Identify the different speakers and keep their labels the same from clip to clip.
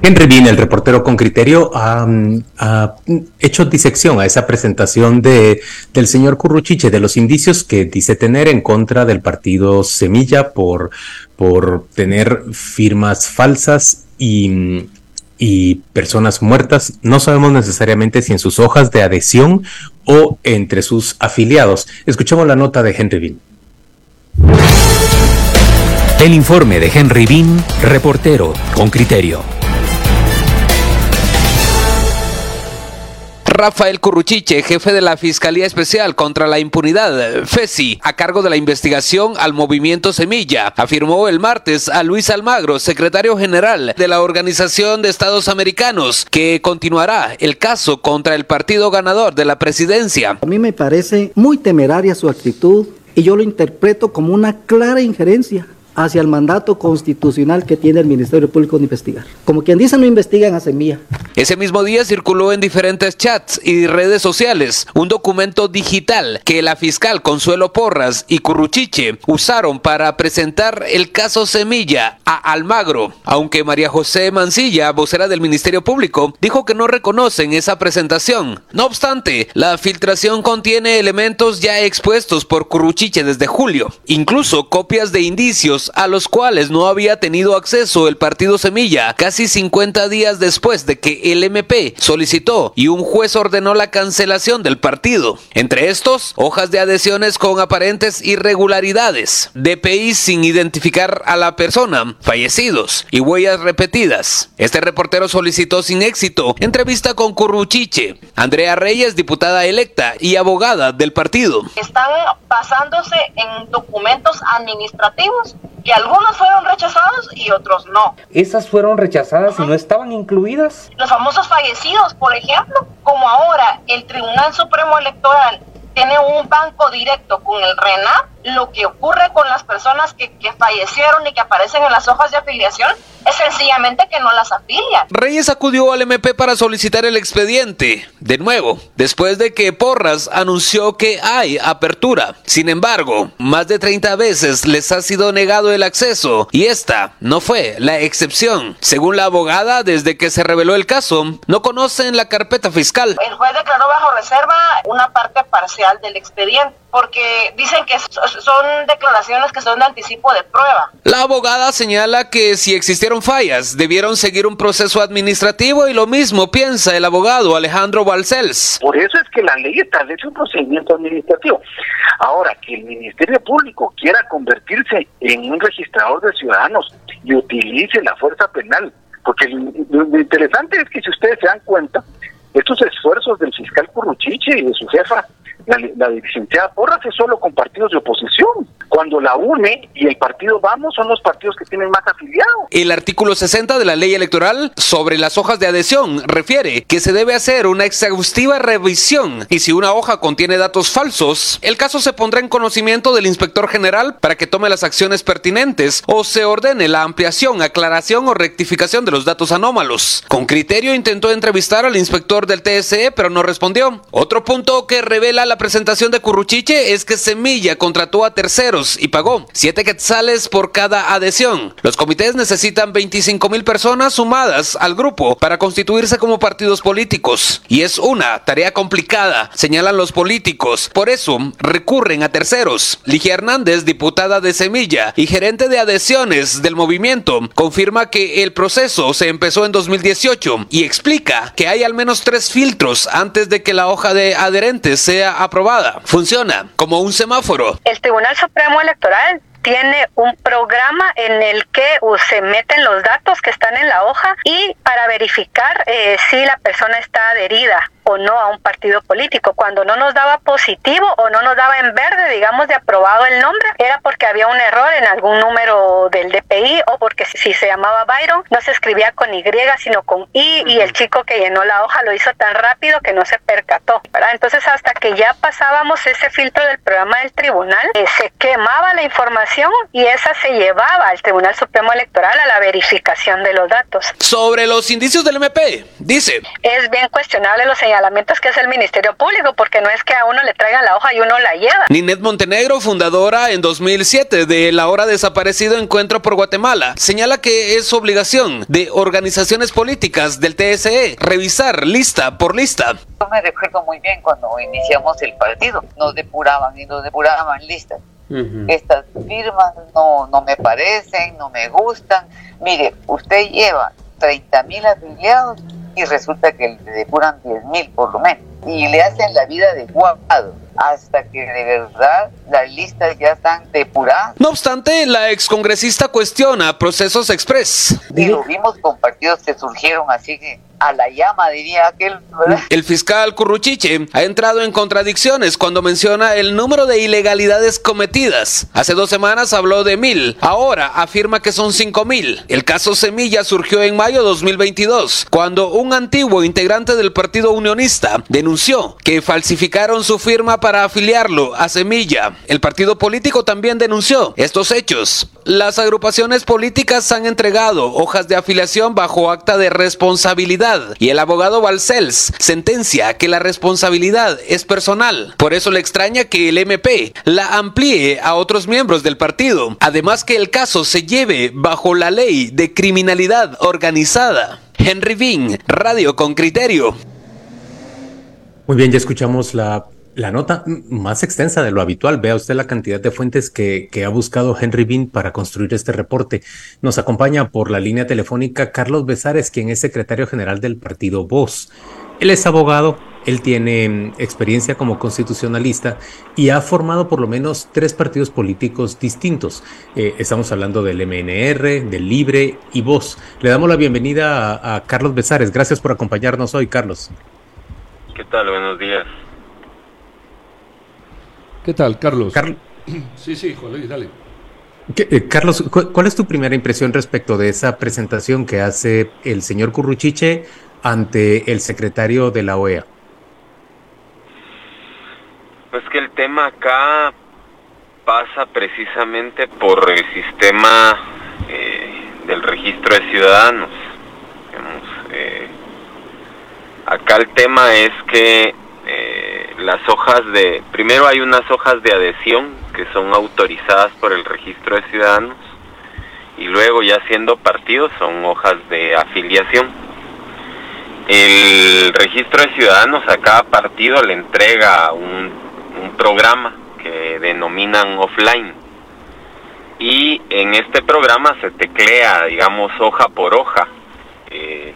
Speaker 1: Henry Bean, el reportero con criterio, ha, hecho disección a esa presentación de, del señor Curruchiche de los indicios que dice tener en contra del partido Semilla por, por tener firmas falsas y, y personas muertas. No sabemos necesariamente si en sus hojas de adhesión o entre sus afiliados. Escuchemos la nota de Henry Bean.
Speaker 2: El informe de Henry Bean, reportero con criterio.
Speaker 3: Rafael Curruchiche, jefe de la Fiscalía Especial contra la Impunidad, FESI, a cargo de la investigación al movimiento Semilla, afirmó el martes a Luis Almagro, secretario general de la Organización de Estados Americanos, que continuará el caso contra el partido ganador de la presidencia.
Speaker 4: A mí me parece muy temeraria su actitud y yo lo interpreto como una clara injerencia hacia el mandato constitucional que tiene el Ministerio Público de investigar. Como quien dice, no investigan a semilla.
Speaker 3: Ese mismo día circuló en diferentes chats y redes sociales un documento digital que la fiscal Consuelo Porras y Curruchiche usaron para presentar el caso Semilla a Almagro, aunque María José Mancilla, vocera del Ministerio Público, dijo que no reconocen esa presentación. No obstante, la filtración contiene elementos ya expuestos por Curruchiche desde julio, incluso copias de indicios a los cuales no había tenido acceso el partido Semilla casi 50 días después de que el MP solicitó y un juez ordenó la cancelación del partido. Entre estos, hojas de adhesiones con aparentes irregularidades, DPI sin identificar a la persona, fallecidos y huellas repetidas. Este reportero solicitó sin éxito entrevista con Curruchiche, Andrea Reyes, diputada electa y abogada del partido.
Speaker 5: Están basándose en documentos administrativos que algunos fueron rechazados y otros no.
Speaker 6: ¿Esas fueron rechazadas y no estaban incluidas?
Speaker 5: Los famosos fallecidos, por ejemplo, como ahora el Tribunal Supremo Electoral tiene un banco directo con el RENAP, lo que ocurre con las personas que, que, fallecieron y que aparecen en las hojas de afiliación es sencillamente que no las afilian.
Speaker 3: Reyes acudió al MP para solicitar el expediente, de nuevo, después de que Porras anunció que hay apertura. Sin embargo, más de 30 veces les ha sido negado el acceso y esta no fue la excepción. Según la abogada, desde que se reveló el caso, no conocen la carpeta fiscal.
Speaker 5: El juez declaró bajo reserva una parte parcial del expediente porque dicen que son declaraciones que son de anticipo de prueba.
Speaker 3: La abogada señala que si existieron fallas, debieron seguir un proceso administrativo y lo mismo piensa el abogado Alejandro Balcells.
Speaker 7: Por eso es que la ley establece un procedimiento administrativo. Ahora, que el Ministerio Público quiera convertirse en un registrador de ciudadanos y utilice la fuerza penal, porque lo, lo interesante es que si ustedes se dan cuenta, estos esfuerzos del fiscal Curruchiche y de su jefa la, la licenciada Porras solo con partidos de oposición. Cuando la UNE y el partido Vamos son los partidos que tienen más afiliados.
Speaker 3: El artículo 60 de la ley electoral sobre las hojas de adhesión refiere que se debe hacer una exhaustiva revisión y si una hoja contiene datos falsos, el caso se pondrá en conocimiento del inspector general para que tome las acciones pertinentes o se ordene la ampliación, aclaración o rectificación de los datos anómalos. Con criterio intentó entrevistar al inspector del TSE pero no respondió. Otro punto que revela la presentación de Curruchiche es que Semilla contrató a terceros y pagó 7 quetzales por cada adhesión. Los comités necesitan 25 mil personas sumadas al grupo para constituirse como partidos políticos. Y es una tarea complicada, señalan los políticos. Por eso recurren a terceros. Ligia Hernández, diputada de Semilla y gerente de adhesiones del movimiento, confirma que el proceso se empezó en 2018 y explica que hay al menos tres filtros antes de que la hoja de adherentes sea aprobada. Funciona como un semáforo.
Speaker 8: El Tribunal Supremo Electoral tiene un programa en el que se meten los datos que están en la hoja y para verificar eh, si la persona está adherida o no a un partido político. Cuando no nos daba positivo o no nos daba en verde, digamos, de aprobado el nombre, era porque había un error en algún número del DPI o porque si se llamaba Byron, no se escribía con Y, sino con I, y el chico que llenó la hoja lo hizo tan rápido que no se percató. ¿verdad? Entonces, hasta que ya pasábamos ese filtro del programa del tribunal, eh, se quemaba la información y esa se llevaba al Tribunal Supremo Electoral a la verificación de los datos.
Speaker 3: Sobre los indicios del MP, dice.
Speaker 8: Es bien cuestionable los señalamientos que hace el Ministerio Público, porque no es que a uno le traigan la hoja y uno la lleva.
Speaker 3: Ninet Montenegro, fundadora en 2007 de la ahora desaparecido Encuentro por Guatemala, señala que es obligación de organizaciones políticas del TSE revisar lista por lista.
Speaker 9: Yo me recuerdo muy bien cuando iniciamos el partido, nos depuraban y nos depuraban listas. Estas firmas no, no me parecen, no me gustan. Mire, usted lleva 30 mil afiliados y resulta que le depuran 10 mil por lo menos. Y le hacen la vida de guapado hasta que de verdad las listas ya están depuradas.
Speaker 3: No obstante, la excongresista cuestiona procesos express.
Speaker 9: Y lo vimos con partidos que surgieron así que a la llama, diría aquel.
Speaker 3: El fiscal Curruchiche ha entrado en contradicciones cuando menciona el número de ilegalidades cometidas. Hace dos semanas habló de mil, ahora afirma que son cinco mil. El caso Semilla surgió en mayo de 2022, cuando un antiguo integrante del Partido Unionista denunció que falsificaron su firma para afiliarlo a Semilla. El partido político también denunció estos hechos. Las agrupaciones políticas han entregado hojas de afiliación bajo acta de responsabilidad y el abogado Balcells sentencia que la responsabilidad es personal. Por eso le extraña que el MP la amplíe a otros miembros del partido. Además que el caso se lleve bajo la ley de criminalidad organizada. Henry Bean, Radio con Criterio.
Speaker 1: Muy bien, ya escuchamos la la nota más extensa de lo habitual. Vea usted la cantidad de fuentes que, ha buscado Henry Bean para construir este reporte. Nos acompaña por la línea telefónica Carlos Besares, quien es secretario general del partido Voz. Él es abogado, él tiene mm, experiencia como constitucionalista y ha formado por lo menos tres partidos políticos distintos. Eh, estamos hablando del MNR, del Libre y Voz. Le damos la bienvenida a, a Carlos Besares. Gracias por acompañarnos hoy, Carlos.
Speaker 10: ¿Qué tal? Buenos días.
Speaker 11: ¿Qué tal, Carlos?
Speaker 1: sí, sí, Juan dale. Eh, Carlos, ¿cuál es tu primera impresión respecto de esa presentación que hace el señor Curruchiche ante el secretario de la OEA?
Speaker 10: Pues que el tema acá pasa precisamente por el sistema eh, del registro de ciudadanos. Eh, acá el tema es que las hojas de, primero hay unas hojas de adhesión que son autorizadas por el registro de ciudadanos y luego ya siendo partidos son hojas de afiliación. El registro de ciudadanos a cada partido le entrega un, un programa que denominan offline y en este programa se teclea, digamos, hoja por hoja eh,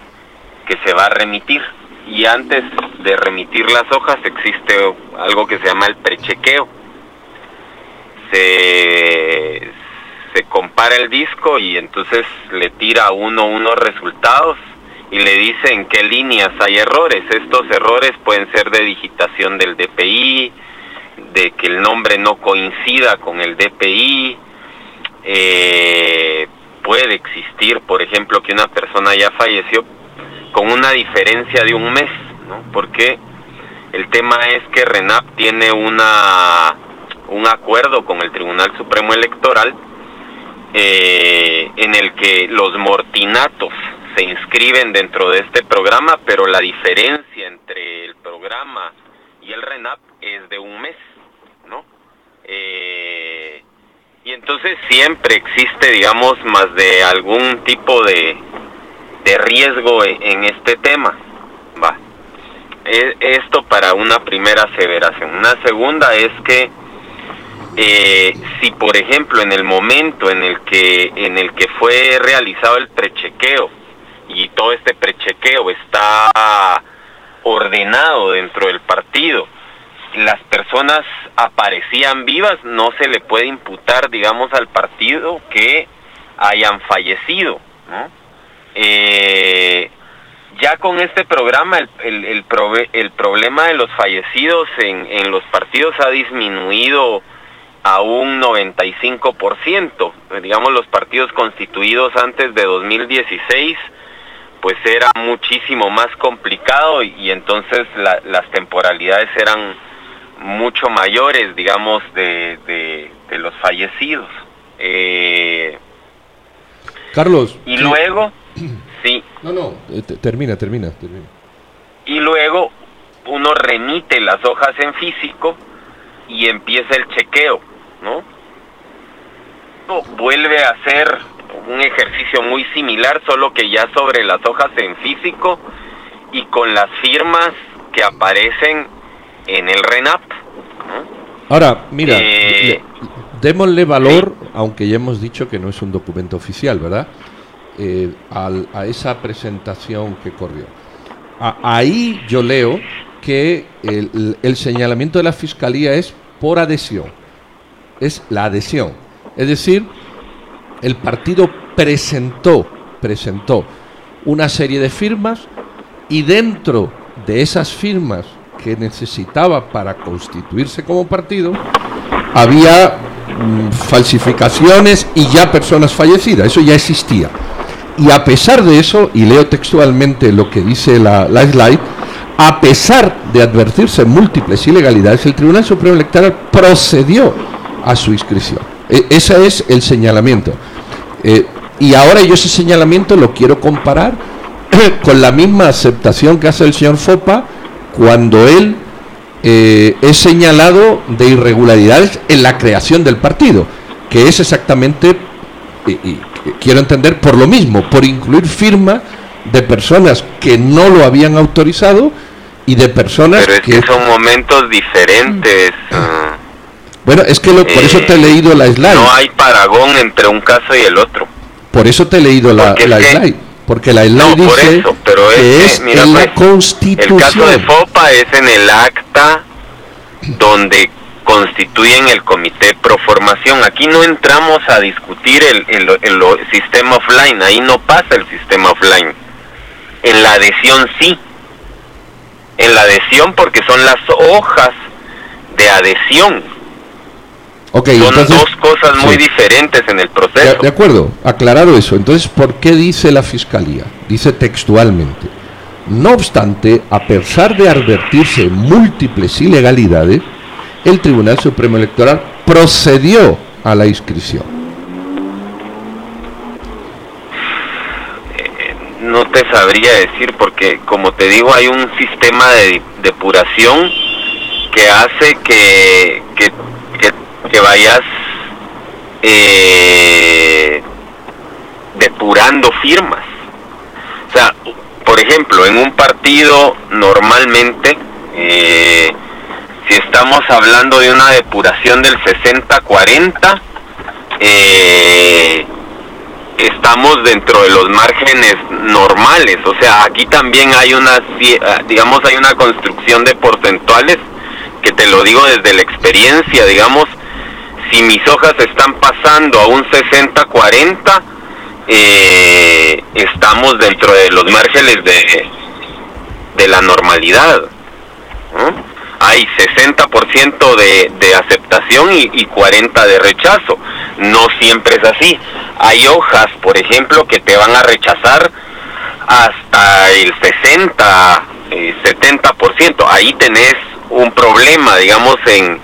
Speaker 10: que se va a remitir y antes de remitir las hojas existe algo que se llama el prechequeo. Se, se compara el disco y entonces le tira uno unos resultados y le dice en qué líneas hay errores. Estos errores pueden ser de digitación del DPI, de que el nombre no coincida con el DPI, eh, puede existir, por ejemplo, que una persona ya falleció con una diferencia de un mes, ¿no? Porque el tema es que RENAP tiene una un acuerdo con el Tribunal Supremo Electoral eh, en el que los mortinatos se inscriben dentro de este programa, pero la diferencia entre el programa y el RENAP es de un mes, ¿no? Eh, y entonces siempre existe, digamos, más de algún tipo de, de riesgo e, en este tema. Va. E, esto para una primera aseveración. Una segunda es que eh, si por ejemplo en el momento en el que en el que fue realizado el prechequeo y todo este prechequeo está ordenado dentro del partido las personas aparecían vivas no se le puede imputar digamos al partido que hayan fallecido ¿no? Eh, ya con este programa el, el, el, el problema de los fallecidos en, en los partidos ha disminuido a un 95%. Digamos, los partidos constituidos antes de 2016, pues era muchísimo más complicado y, entonces las temporalidades eran mucho mayores, digamos, de, de, los fallecidos. Eh,
Speaker 11: Carlos.
Speaker 10: Y luego, sí.
Speaker 11: No, no, eh, termina, termina, termina.
Speaker 10: Y luego uno remite las hojas en físico y empieza el chequeo ¿no? Vuelve a ser un ejercicio muy similar, solo que ya sobre las hojas en físico y con las firmas que aparecen en el RENAP.
Speaker 11: Ahora, mira, eh, démosle valor, aunque ya hemos dicho que no es un documento oficial, ¿verdad? Eh, a esa presentación que corrió. ahí yo leo que el señalamiento de la Fiscalía es por adhesión es la adhesión. Es decir, el partido presentó, presentó una serie de firmas y dentro de esas firmas que necesitaba para constituirse como partido, había mm, falsificaciones y ya personas fallecidas, eso ya existía. Y a pesar de eso, y leo textualmente lo que dice la, la slide, a pesar de advertirse múltiples ilegalidades, el Tribunal Supremo Electoral procedió a su inscripción. E, ese es el señalamiento. Eh, y ahora yo ese señalamiento lo quiero comparar con la misma aceptación que hace el señor Fopa cuando él eh, es señalado de irregularidades en la creación del partido, que es exactamente, quiero entender, por lo mismo, por incluir firma de personas que no lo habían autorizado y de personas
Speaker 10: Pero es que, son momentos diferentes. Mm. Ah.
Speaker 11: Bueno, es que por eso te he leído la slide.
Speaker 10: No hay paragón entre un caso y el otro.
Speaker 11: Por eso te he leído la, slide. Porque la slide dice que es, en la constitución.
Speaker 10: El caso de FOPA es en el acta donde constituyen el comité pro formación. Aquí no entramos a discutir el, el, el, sistema offline, ahí no pasa el sistema offline. En la adhesión sí. En la adhesión porque son las hojas de adhesión son dos cosas muy diferentes en el proceso.
Speaker 11: De, acuerdo, aclarado eso. Entonces, ¿por qué dice la Fiscalía? Dice textualmente, no obstante, a pesar de advertirse múltiples ilegalidades, el Tribunal Supremo Electoral procedió a la inscripción.
Speaker 10: Eh, no te sabría decir porque, como te digo, hay un sistema de depuración que hace que, que que vayas eh, depurando firmas. O sea, por ejemplo, en un partido normalmente, eh, estamos hablando de una depuración del 60-40, eh, estamos dentro de los márgenes normales. O sea, aquí también hay una, digamos, hay una construcción de porcentuales que te lo digo desde la experiencia, digamos, si mis hojas están pasando a un 60-40, eh, estamos dentro de los márgenes de, de la normalidad. Hay 60% de, de aceptación y, y 40% de rechazo. No siempre es así. Hay hojas, por ejemplo, que te van a rechazar hasta el 60, 70%. Eh, Ahí tenés un problema, digamos, en,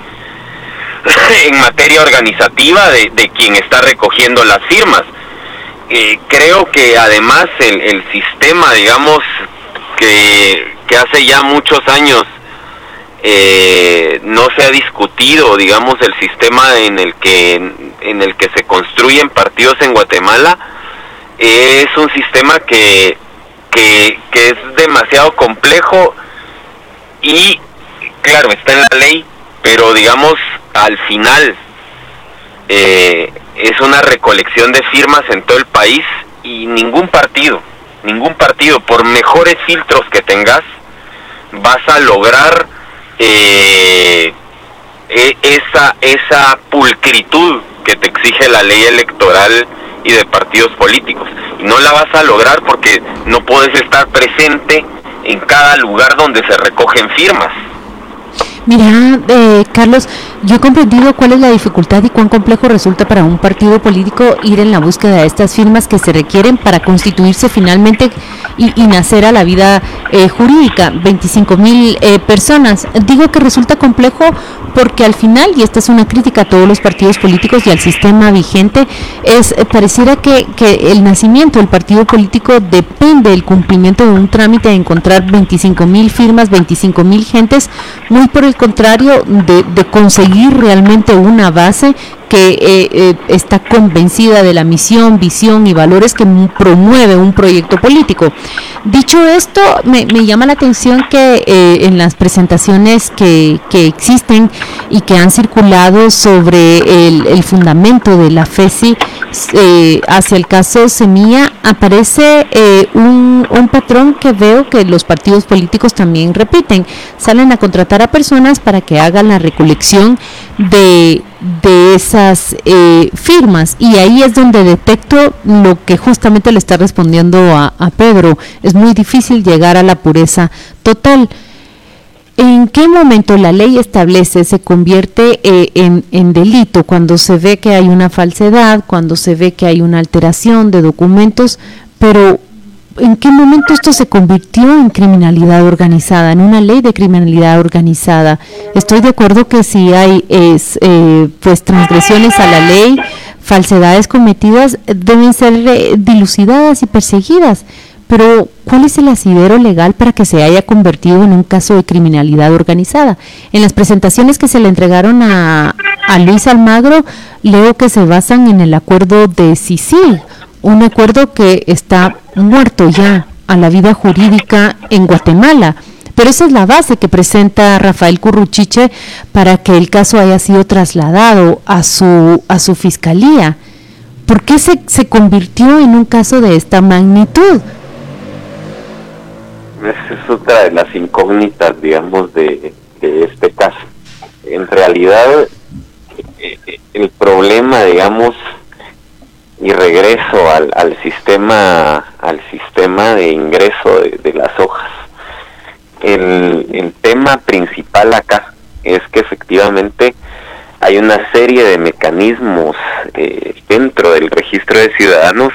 Speaker 10: en materia organizativa de, quien está recogiendo las firmas. Eh, creo que además el, el sistema, digamos, que, que, hace ya muchos años eh, no se ha discutido, digamos, el sistema en el que en el que se construyen partidos en Guatemala. Es un sistema que, que, es demasiado complejo y claro está en la ley pero digamos al final eh, es una recolección de firmas en todo el país y ningún partido, ningún partido, por mejores filtros que tengas, vas a lograr eh, e, esa, esa pulcritud que te exige la ley electoral y de partidos políticos. Y no la vas a lograr porque no puedes estar presente en cada lugar donde se recogen firmas.
Speaker 12: Mira, eh, Carlos, yo he comprendido cuál es la dificultad y cuán complejo resulta para un partido político ir en la búsqueda de estas firmas que se requieren para constituirse finalmente y, nacer a la vida eh, jurídica. 25 mil eh, personas. Digo que resulta complejo porque al final, y esta es una crítica a todos los partidos políticos y al sistema vigente, es pareciera que, que el nacimiento del partido político depende del cumplimiento de un trámite de encontrar 25 mil firmas, 25 mil gentes, muy por el contrario de, conseguir realmente una base que eh, eh, está convencida de la misión, visión y valores que promueve un proyecto político. Dicho esto, me, llama la atención que eh, en las presentaciones que, existen y que han circulado sobre el, fundamento de la FESI hacia el caso Semilla, aparece un, un patrón que veo que los partidos políticos también repiten. Salen a contratar a personas para que hagan la recolección de, de esas eh, firmas y ahí es donde detecto lo que justamente le está respondiendo a, Pedro. Es muy difícil llegar a la pureza total. ¿En qué momento la ley establece, se convierte eh, en, delito cuando se ve que hay una falsedad, cuando se ve que hay una alteración de documentos, pero ¿en qué momento esto se convirtió en criminalidad organizada, en una ley de criminalidad organizada? Estoy de acuerdo que si hay eh, pues transgresiones a la ley, falsedades cometidas, deben ser eh, dilucidadas y perseguidas. Pero, ¿cuál es el asidero legal para que se haya convertido en un caso de criminalidad organizada? En las presentaciones que se le entregaron a, Luis Almagro, leo que se basan en el acuerdo de Sicil, un acuerdo que está muerto ya a la vida jurídica en Guatemala. Pero esa es la base que presenta Rafael Curruchiche para que el caso haya sido trasladado a su, a su fiscalía. ¿Por qué se, se convirtió en un caso de esta magnitud?
Speaker 10: Esa es otra de las incógnitas, digamos, de, de este caso. En realidad, eh, el problema, digamos, y regreso al, al sistema al sistema de ingreso de, las hojas el, el, tema principal acá es que efectivamente hay una serie de mecanismos eh, dentro del registro de ciudadanos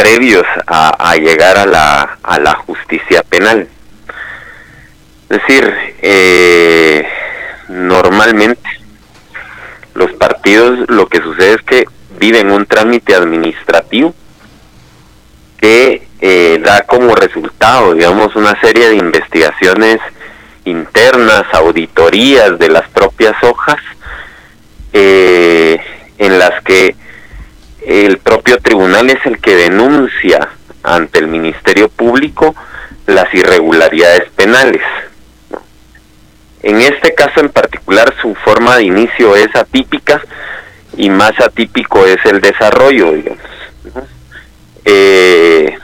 Speaker 10: previos a, llegar a la, a la justicia penal. Es decir eh, normalmente los partidos lo que sucede es que viven un trámite administrativo que eh, da como resultado, digamos, una serie de investigaciones internas, auditorías de las propias hojas, eh, en las que el propio tribunal es el que denuncia ante el Ministerio Público las irregularidades penales. En este caso en particular su forma de inicio es atípica y más atípico es el desarrollo, digamos. Eh,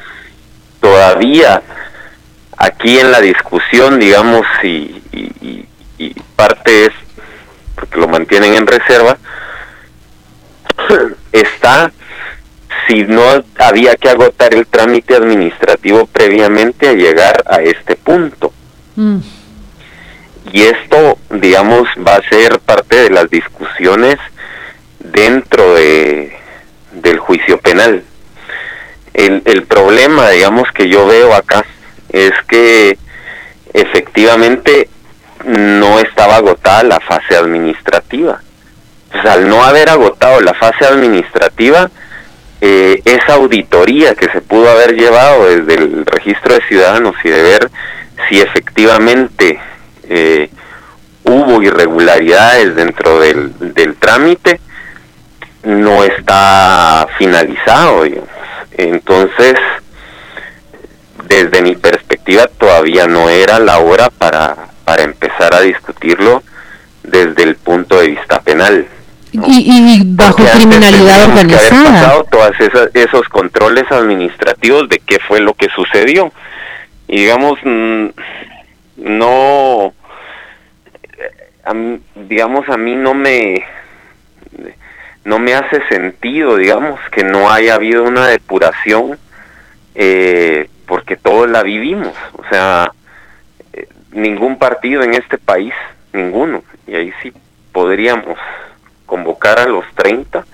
Speaker 10: todavía aquí en la discusión, digamos, y, y, parte es, porque lo mantienen en reserva, está si no había que agotar el trámite administrativo previamente a llegar a este punto. Mm. Y esto, digamos, va a ser parte de las discusiones dentro de, del juicio penal. El, el problema, digamos, que yo veo acá es que efectivamente no estaba agotada la fase administrativa. Al no haber agotado la fase administrativa, eh, esa auditoría que se pudo haber llevado desde el registro de ciudadanos y de ver si efectivamente eh, hubo irregularidades dentro del, del trámite, no está finalizado. Entonces, desde mi perspectiva, todavía no era la hora para, para empezar a discutirlo desde el punto de vista penal.
Speaker 12: Y, bajo criminalidad organizada.
Speaker 10: haber pasado todos esos controles administrativos de qué fue lo que sucedió. Y digamos, mm, no, digamos, a mí no me
Speaker 13: no me hace sentido, digamos, que no haya habido una depuración, eh, porque todos la vivimos. O sea, eh, ningún partido en este país, ninguno, y ahí sí podríamos convocar a los 30,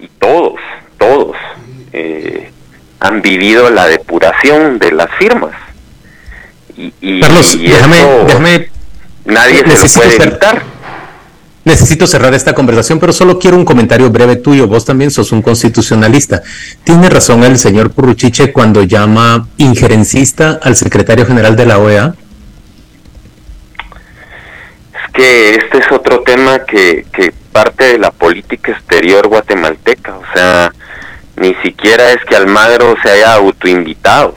Speaker 13: y todos, todos, eh, han vivido la depuración de las firmas. Y, y,
Speaker 1: Carlos, déjame, déjame,
Speaker 13: nadie se lo puede evitar.
Speaker 1: Necesito cerrar esta conversación, pero solo quiero un comentario breve tuyo. Vos también sos un constitucionalista. Tiene razón el señor Curruchiche cuando llama injerencista al secretario general de la OEA.
Speaker 13: Es que este es otro tema que, que parte de la política exterior guatemalteca. O sea, ni siquiera es que Almagro se haya autoinvitado.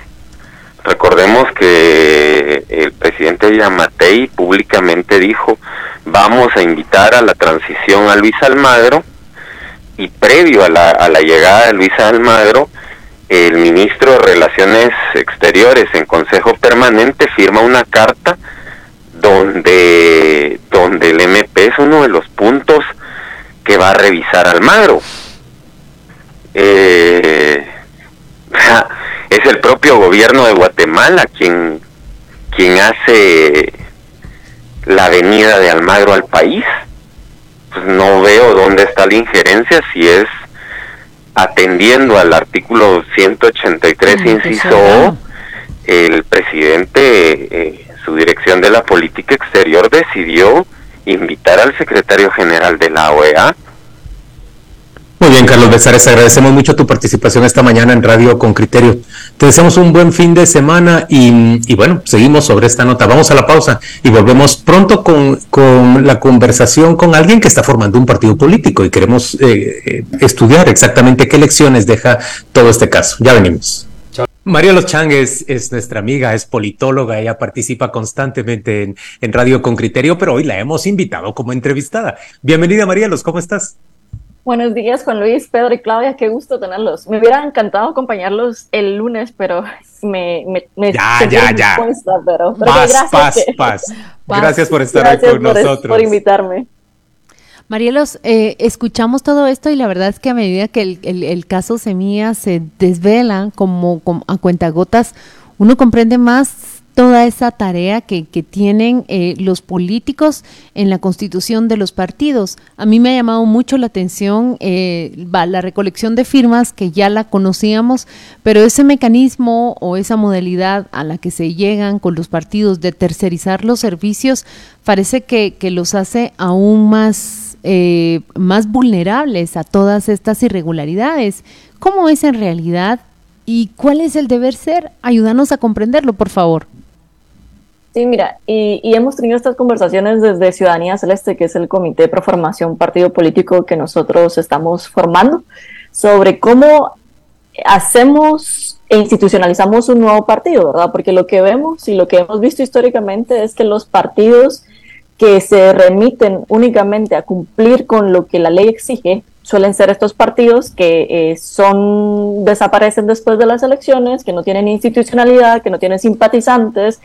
Speaker 13: Recordemos que el presidente Yamatei públicamente dijo vamos a invitar a la transición a Luis Almagro y previo a la, a la llegada de Luis Almagro, el ministro de Relaciones Exteriores en Consejo Permanente firma una carta donde, donde el MP es uno de los puntos que va a revisar Almagro. Eh, es el propio gobierno de Guatemala quien, quien hace la venida de Almagro al país. Pues no veo dónde está la injerencia si es atendiendo al artículo 183, inciso O, el presidente, eh, su dirección de la política exterior decidió invitar al secretario general de la OEA
Speaker 1: muy bien, Carlos Besares, agradecemos mucho tu participación esta mañana en Radio con Criterio. Te deseamos un buen fin de semana y, bueno, seguimos sobre esta nota. Vamos a la pausa y volvemos pronto con, con la conversación con alguien que está formando un partido político y queremos eh, eh, estudiar exactamente qué lecciones deja todo este caso. Ya venimos. María Los Chang es, nuestra amiga, es politóloga, ella participa constantemente en, en Radio con Criterio, pero hoy la hemos invitado como entrevistada. Bienvenida María Los, ¿cómo estás?
Speaker 14: Buenos días, Juan Luis, Pedro y Claudia, qué gusto tenerlos. Me hubiera encantado acompañarlos el lunes, pero me, me,
Speaker 1: ya, ya, ya.
Speaker 14: pero,
Speaker 1: gracias, paz, paz. Gracias por estar aquí con nosotros.
Speaker 14: por invitarme.
Speaker 12: Marielos, eh, escuchamos todo esto y la verdad es que a medida que el, caso Semilla se desvela como, a cuentagotas, uno comprende más toda esa tarea que, tienen eh, los políticos en la constitución de los partidos. A mí me ha llamado mucho la atención eh, la recolección de firmas, que ya la conocíamos, pero ese mecanismo o esa modalidad a la que se llegan con los partidos de tercerizar los servicios, parece que, los hace aún más, eh, más vulnerables a todas estas irregularidades. ¿Cómo es en realidad? ¿Y cuál es el deber ser? Ayúdanos a comprenderlo, por favor.
Speaker 14: Sí, mira, y, hemos tenido estas conversaciones desde Ciudadanía Celeste, que es el comité de formación partido político que nosotros estamos formando, sobre cómo hacemos e institucionalizamos un nuevo partido, ¿verdad? Porque lo que vemos y lo que hemos visto históricamente es que los partidos que se remiten únicamente a cumplir con lo que la ley exige suelen ser estos partidos que eh, son desaparecen después de las elecciones, que no tienen institucionalidad, que no tienen simpatizantes,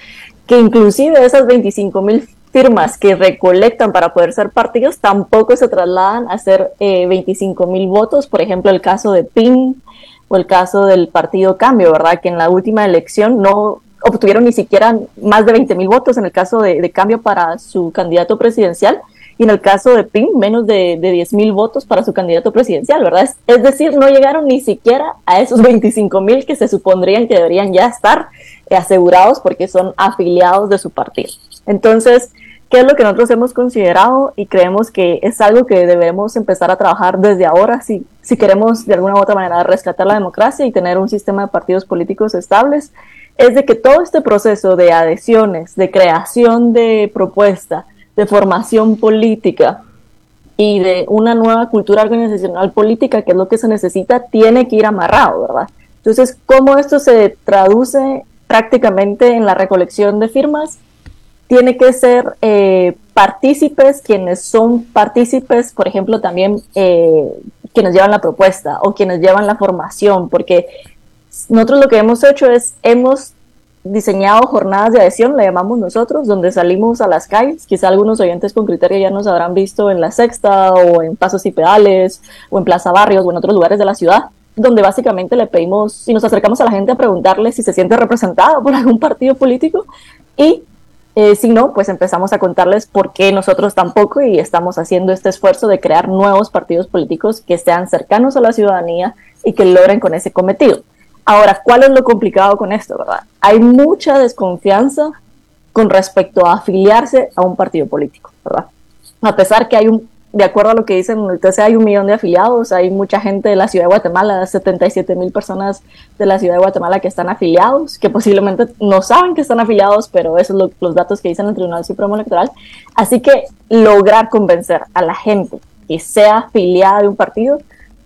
Speaker 14: que inclusive esas 25 mil firmas que recolectan para poder ser partidos tampoco se trasladan a ser eh, 25 mil votos, por ejemplo el caso de PIN o el caso del partido Cambio, ¿verdad? Que en la última elección no obtuvieron ni siquiera más de 20 mil votos en el caso de, Cambio para su candidato presidencial y en el caso de PIN menos de, de 10 mil votos para su candidato presidencial, ¿verdad? Es, decir, no llegaron ni siquiera a esos 25 mil que se supondrían que deberían ya estar asegurados porque son afiliados de su partido. Entonces, ¿qué es lo que nosotros hemos considerado y creemos que es algo que debemos empezar a trabajar desde ahora si, si queremos de alguna u otra manera rescatar la democracia y tener un sistema de partidos políticos estables? Es de que todo este proceso de adhesiones, de creación de propuesta, de formación política, y de una nueva cultura organizacional política, que es lo que se necesita, tiene que ir amarrado, ¿verdad? Entonces, ¿cómo esto se traduce prácticamente en la recolección de firmas, tiene que ser eh, partícipes quienes son partícipes, por ejemplo, también eh, quienes llevan la propuesta o quienes llevan la formación, porque nosotros lo que hemos hecho es, hemos diseñado jornadas de adhesión, le llamamos nosotros, donde salimos a las calles. Quizá algunos oyentes con criterio ya nos habrán visto en La Sexta o en Pasos y Pedales o en Plaza Barrios o en otros lugares de la ciudad, donde básicamente le pedimos, si nos acercamos a la gente a preguntarle si se siente representado por algún partido político y eh, si no, pues empezamos a contarles por qué nosotros tampoco y estamos haciendo este esfuerzo de crear nuevos partidos políticos que sean cercanos a la ciudadanía y que logren con ese cometido. Ahora, ¿cuál es lo complicado con esto, verdad? Hay mucha desconfianza con respecto a afiliarse a un partido político, ¿verdad? A pesar que hay un, de acuerdo a lo que dicen en el TC, hay un millón de afiliados, hay mucha gente de la ciudad de Guatemala, 77 mil personas de la ciudad de Guatemala que están afiliados, que posiblemente no saben que están afiliados, pero esos son los datos que dicen el Tribunal Supremo Electoral. Así que lograr convencer a la gente que sea afiliada de un partido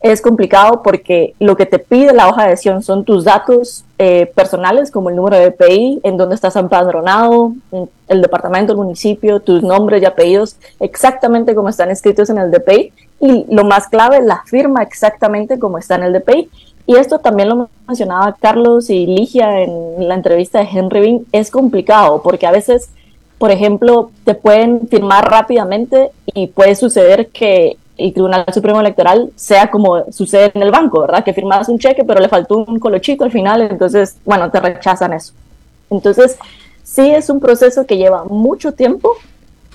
Speaker 14: es complicado porque lo que te pide la hoja de adhesión son tus datos eh, personales, como el número de DPI, en dónde estás empadronado, el departamento, el municipio, tus nombres y apellidos, exactamente como están escritos en el DPI. Y lo más clave, la firma exactamente como está en el DPI. Y esto también lo mencionaba Carlos y Ligia en la entrevista de Henry Bean, es complicado porque a veces, por ejemplo, te pueden firmar rápidamente y puede suceder que y Tribunal Supremo Electoral sea como sucede en el banco, ¿verdad? Que firmas un cheque, pero le faltó un colochito al final, entonces, bueno, te rechazan eso. Entonces, sí es un proceso que lleva mucho tiempo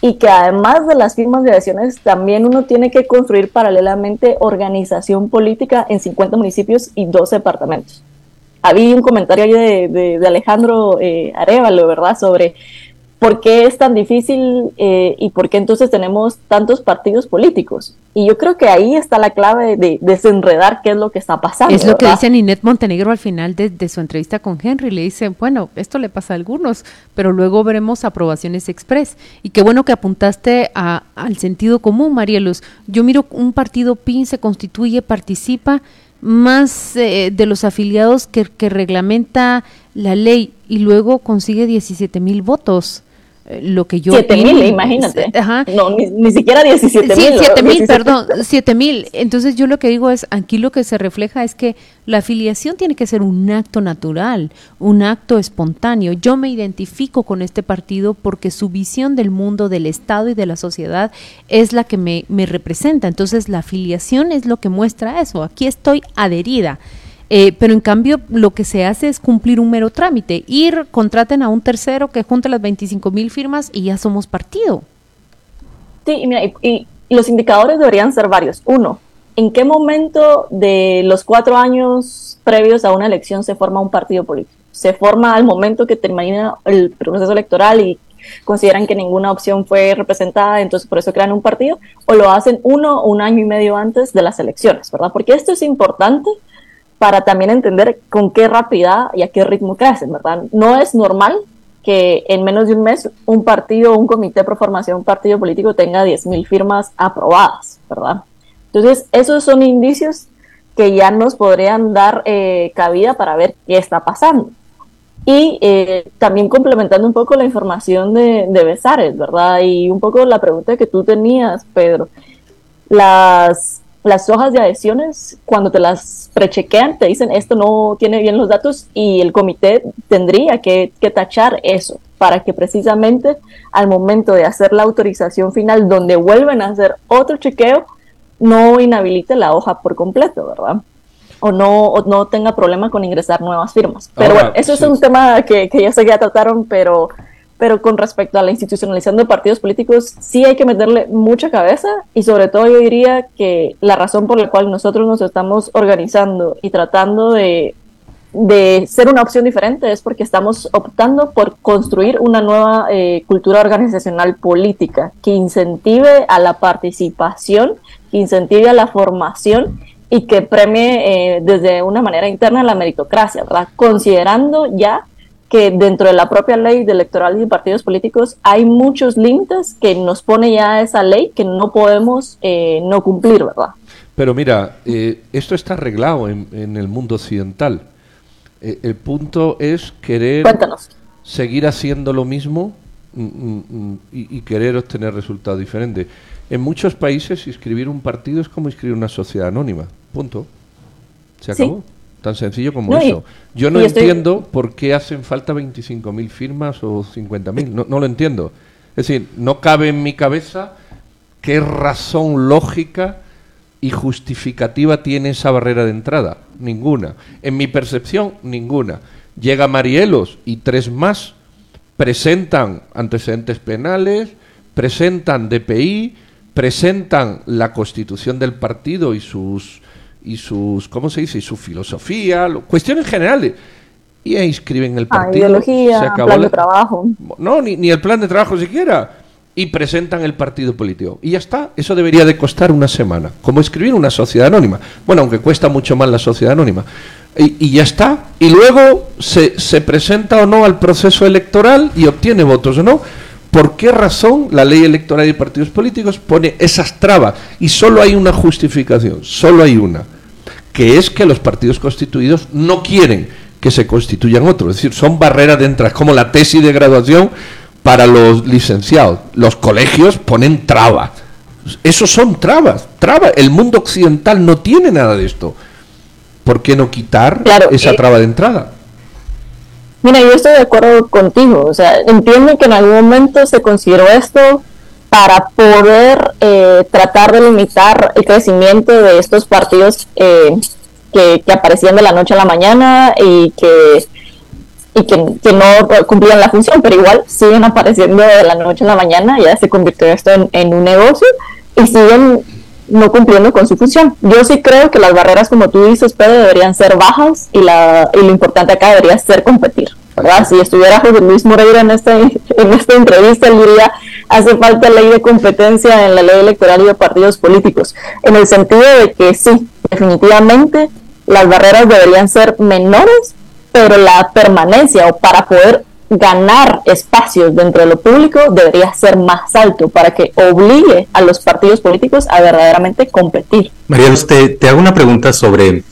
Speaker 14: y que además de las firmas de adhesiones, también uno tiene que construir paralelamente organización política en 50 municipios y 12 departamentos. Había un comentario de, Alejandro eh, Arevalo, ¿verdad? Sobre ¿por qué es tan difícil eh, y por qué entonces tenemos tantos partidos políticos? Y yo creo que ahí está la clave de, desenredar qué es lo que está pasando.
Speaker 12: Es lo que dice Ninette Montenegro al final de, su entrevista con Henry. Le dice, bueno, esto le pasa a algunos, pero luego veremos aprobaciones express. Y qué bueno que apuntaste al sentido común, Marielos. Yo miro un partido PIN se constituye, participa más eh, de los afiliados que, que reglamenta la ley y luego consigue 17 mil votos lo que yo...
Speaker 14: 7 mil, imagínate. Ajá. No, ni, siquiera 17 mil.
Speaker 12: Sí, 7 mil, perdón, 7 mil. Entonces yo lo que digo es, aquí lo que se refleja es que la afiliación tiene que ser un acto natural, un acto espontáneo. Yo me identifico con este partido porque su visión del mundo, del Estado y de la sociedad es la que me, me representa. Entonces la afiliación es lo que muestra eso. Aquí estoy adherida. Eh, pero en cambio lo que se hace es cumplir un mero trámite, ir, contraten a un tercero que junte las 25 mil firmas y ya somos partido.
Speaker 14: Sí, y, mira, y, los indicadores deberían ser varios. Uno, ¿en qué momento de los cuatro años previos a una elección se forma un partido político? ¿Se forma al momento que termina el proceso electoral y consideran que ninguna opción fue representada, entonces por eso crean un partido, o lo hacen uno o un año y medio antes de las elecciones, ¿verdad? Porque esto es importante para también entender con qué rapidez y a qué ritmo crecen, ¿verdad? No es normal que en menos de un mes un partido, un comité de formación, un partido político tenga 10.000 firmas aprobadas, ¿verdad? Entonces, esos son indicios que ya nos podrían dar eh, cabida para ver qué está pasando. Y eh, también complementando un poco la información de, de Besares, ¿verdad? Y un poco la pregunta que tú tenías, Pedro. Las las hojas de adhesiones, cuando te las prechequean, te dicen esto no tiene bien los datos y el comité tendría que, tachar eso para que precisamente al momento de hacer la autorización final, donde vuelven a hacer otro chequeo, no inhabilite la hoja por completo, ¿verdad? O no, no tenga problema con ingresar nuevas firmas. Pero bueno, eso es un tema que, que ya sé que ya trataron, pero pero con respecto a la institucionalización de partidos políticos, sí hay que meterle mucha cabeza y sobre todo yo diría que la razón por la cual nosotros nos estamos organizando y tratando de, de ser una opción diferente es porque estamos optando por construir una nueva eh, cultura organizacional política que incentive a la participación, que incentive a la formación y que premie eh, desde una manera interna la meritocracia, ¿verdad? Considerando ya que dentro de la propia ley de electoral y partidos políticos hay muchos límites que nos pone ya esa ley que no podemos eh, no cumplir, ¿verdad?
Speaker 11: Pero mira, eh, esto está arreglado en, el mundo occidental. Eh, el punto es querer seguir haciendo lo mismo mm, mm, mm, y, querer obtener resultados diferentes. En muchos países inscribir un partido es como inscribir una sociedad anónima. Punto. Se acabó. Tan sencillo como eso. Yo no entiendo por qué hacen falta 25.000 firmas o 50.000. No, no lo entiendo. Es decir, no cabe en mi cabeza qué razón lógica y justificativa tiene esa barrera de entrada. Ninguna. En mi percepción, ninguna. Llega Marielos y tres más presentan antecedentes penales, presentan DPI, presentan la constitución del partido y sus y sus ¿cómo se dice? y su filosofía, cuestiones generales. Y ahí inscriben el ah, partido.
Speaker 14: ideología, plan de trabajo.
Speaker 11: No, ni, ni el plan de trabajo siquiera y presentan el partido político. Y ya está, eso debería de costar una semana, como escribir una sociedad anónima. Bueno, aunque cuesta mucho más la sociedad anónima. Y, ya está. Y luego se, se, presenta o no al proceso electoral y obtiene votos o no. ¿Por qué razón la ley electoral de partidos políticos pone esas trabas? Y solo hay una justificación, solo hay una, que es que los partidos constituidos no quieren que se constituyan otros. Es decir, son barreras de entrada, como la tesis de graduación para los licenciados. Los colegios ponen trabas. Esos son trabas, trabas. El mundo occidental no tiene nada de esto. ¿Por qué no quitar esa traba de entrada?
Speaker 14: Mira, yo estoy de acuerdo contigo. O sea, entiendo que en algún momento se consideró esto para poder eh, tratar de limitar el crecimiento de estos partidos eh, que, aparecían de la noche a la mañana y que y que, no cumplían la función, pero igual siguen apareciendo de la noche a la mañana, ya se convirtió esto en, un negocio y siguen no cumpliendo con su función. Yo sí creo que las barreras, como tú dices, Pedro, deberían ser bajas y, la, y lo importante acá debería ser competir. ¿verdad? Si estuviera José Luis Moreira en esta, en esta entrevista, él diría, hace falta ley de competencia en la ley electoral y de partidos políticos, en el sentido de que sí, definitivamente las barreras deberían ser menores pero la permanencia o para poder ganar espacios dentro de lo público debería ser más alto para que obligue a los partidos políticos a verdaderamente competir.
Speaker 1: María, te, te hago una pregunta sobre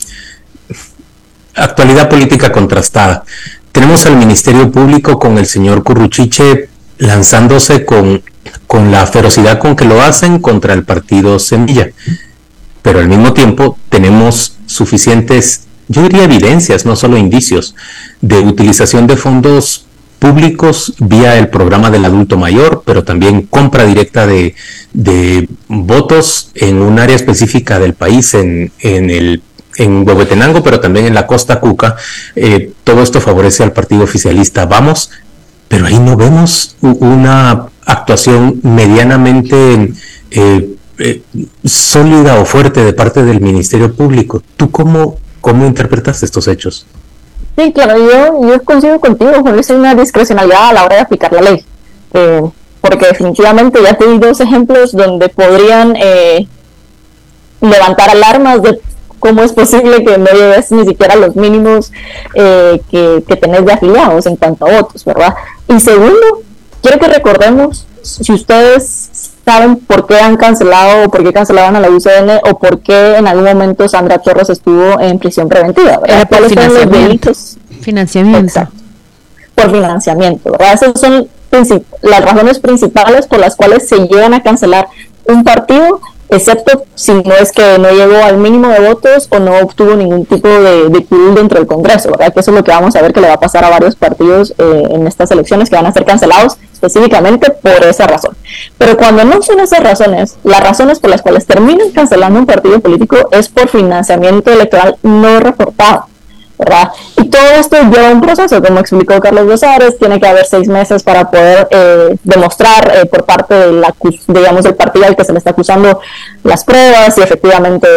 Speaker 1: actualidad política contrastada. Tenemos al Ministerio Público con el señor Curruchiche lanzándose con, con la ferocidad con que lo hacen contra el partido Semilla, pero al mismo tiempo tenemos suficientes yo diría evidencias, no solo indicios, de utilización de fondos públicos vía el programa del adulto mayor, pero también compra directa de, votos en un área específica del país, en, en el en Huehuetenango, pero también en la Costa Cuca. Eh, todo esto favorece al partido oficialista. Vamos, pero ahí no vemos una actuación medianamente eh, eh, sólida o fuerte de parte del Ministerio Público. ¿Tú cómo ¿Cómo interpretas estos hechos?
Speaker 14: Sí, claro, yo, yo coincido contigo, Juan hay una discrecionalidad a la hora de aplicar la ley. Eh, porque definitivamente ya te di dos ejemplos donde podrían eh, levantar alarmas de cómo es posible que no lleves ni siquiera los mínimos eh, que, que tenés de afiliados en cuanto a votos, ¿verdad? Y segundo, quiero que recordemos, si ustedes saben por qué han cancelado o por qué cancelaban a la UCN o por qué en algún momento Sandra Torres estuvo en prisión preventiva.
Speaker 12: ¿verdad? por financiamiento. Financiamiento.
Speaker 14: Por financiamiento, ¿verdad? Esas son las razones principales por las cuales se llegan a cancelar un partido excepto si no es que no llegó al mínimo de votos o no obtuvo ningún tipo de, de dentro del Congreso, ¿verdad? Que eso es lo que vamos a ver que le va a pasar a varios partidos eh, en estas elecciones que van a ser cancelados específicamente por esa razón. Pero cuando no son esas razones, las razones por las cuales terminan cancelando un partido político es por financiamiento electoral no reportado. ¿verdad? Y todo esto lleva un proceso, como explicó Carlos Besares, tiene que haber seis meses para poder eh, demostrar eh, por parte de digamos, del partido al que se le está acusando las pruebas y efectivamente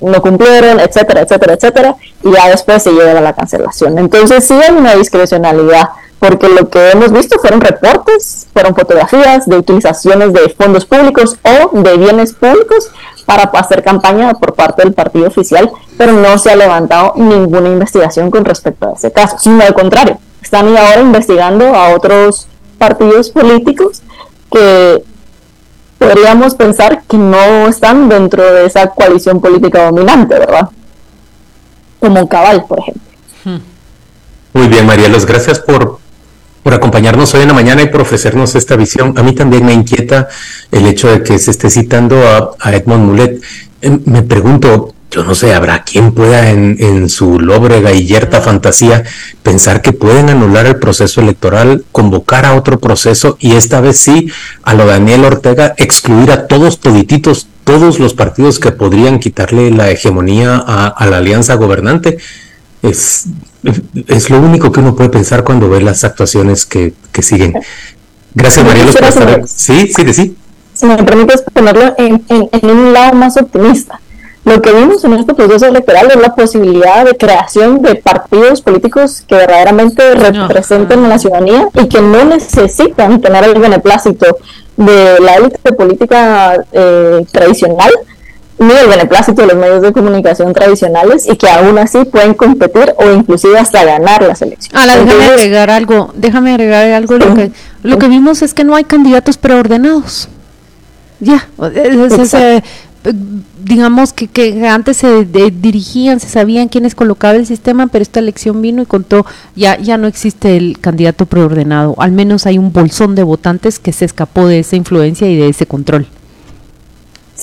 Speaker 14: no cumplieron, etcétera, etcétera, etcétera, y ya después se llega a la cancelación. Entonces sí hay una discrecionalidad, porque lo que hemos visto fueron reportes, fueron fotografías de utilizaciones de fondos públicos o de bienes públicos para hacer campaña por parte del partido oficial, pero no se ha levantado ninguna investigación con respecto a ese caso, sino al contrario, están ahora investigando a otros partidos políticos que podríamos pensar que no están dentro de esa coalición política dominante, ¿verdad? Como Cabal, por ejemplo.
Speaker 1: Muy bien, Marielos, gracias por, por acompañarnos hoy en la mañana y por ofrecernos esta visión. A mí también me inquieta el hecho de que se esté citando a, Edmond Mulet. Eh, me pregunto, yo no sé, habrá quien pueda en, su lóbrega y yerta fantasía pensar que pueden anular el proceso electoral, convocar a otro proceso y esta vez sí, a lo Daniel Ortega, excluir a todos todititos, todos los partidos que podrían quitarle la hegemonía a, la alianza gobernante. Es, es lo único que uno puede pensar cuando ve las actuaciones que, siguen. Gracias, María. Sí, sí, sí.
Speaker 14: Si me permites ponerlo en, en un lado más optimista lo que vimos en este proceso electoral es la posibilidad de creación de partidos políticos que verdaderamente representen a la ciudadanía y que no necesitan tener el beneplácito de la élite política eh, tradicional ni el beneplácito de los medios de comunicación tradicionales y que aún así pueden competir o inclusive hasta ganar las elecciones.
Speaker 12: Ala, déjame agregar algo, déjame agregar algo. Lo, que, lo que vimos es que no hay candidatos preordenados. Ya, es, digamos que, que antes se dirigían, se sabían quiénes colocaba el sistema, pero esta elección vino y contó, ya, ya no existe el candidato preordenado, al menos hay un bolsón de votantes que se escapó de esa influencia y de ese control.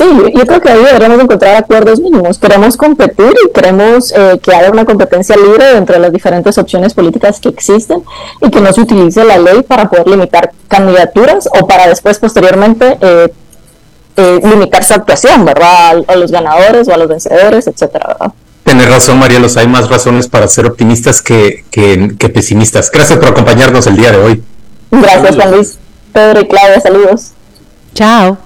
Speaker 14: Sí, yo creo que ahí deberíamos encontrar acuerdos mínimos. Queremos competir y queremos eh, que haya una competencia libre entre las diferentes opciones políticas que existen y que no se utilice la ley para poder limitar candidaturas o para después, posteriormente, eh, eh, limitar su actuación, ¿verdad? A, los ganadores o a los vencedores, etcétera, ¿verdad?
Speaker 1: Tienes razón, Marielos, hay más razones para ser optimistas que, que, pesimistas. Gracias por acompañarnos el día de hoy.
Speaker 14: Gracias, Juan Luis. Pedro y Claudia, saludos.
Speaker 12: Chao.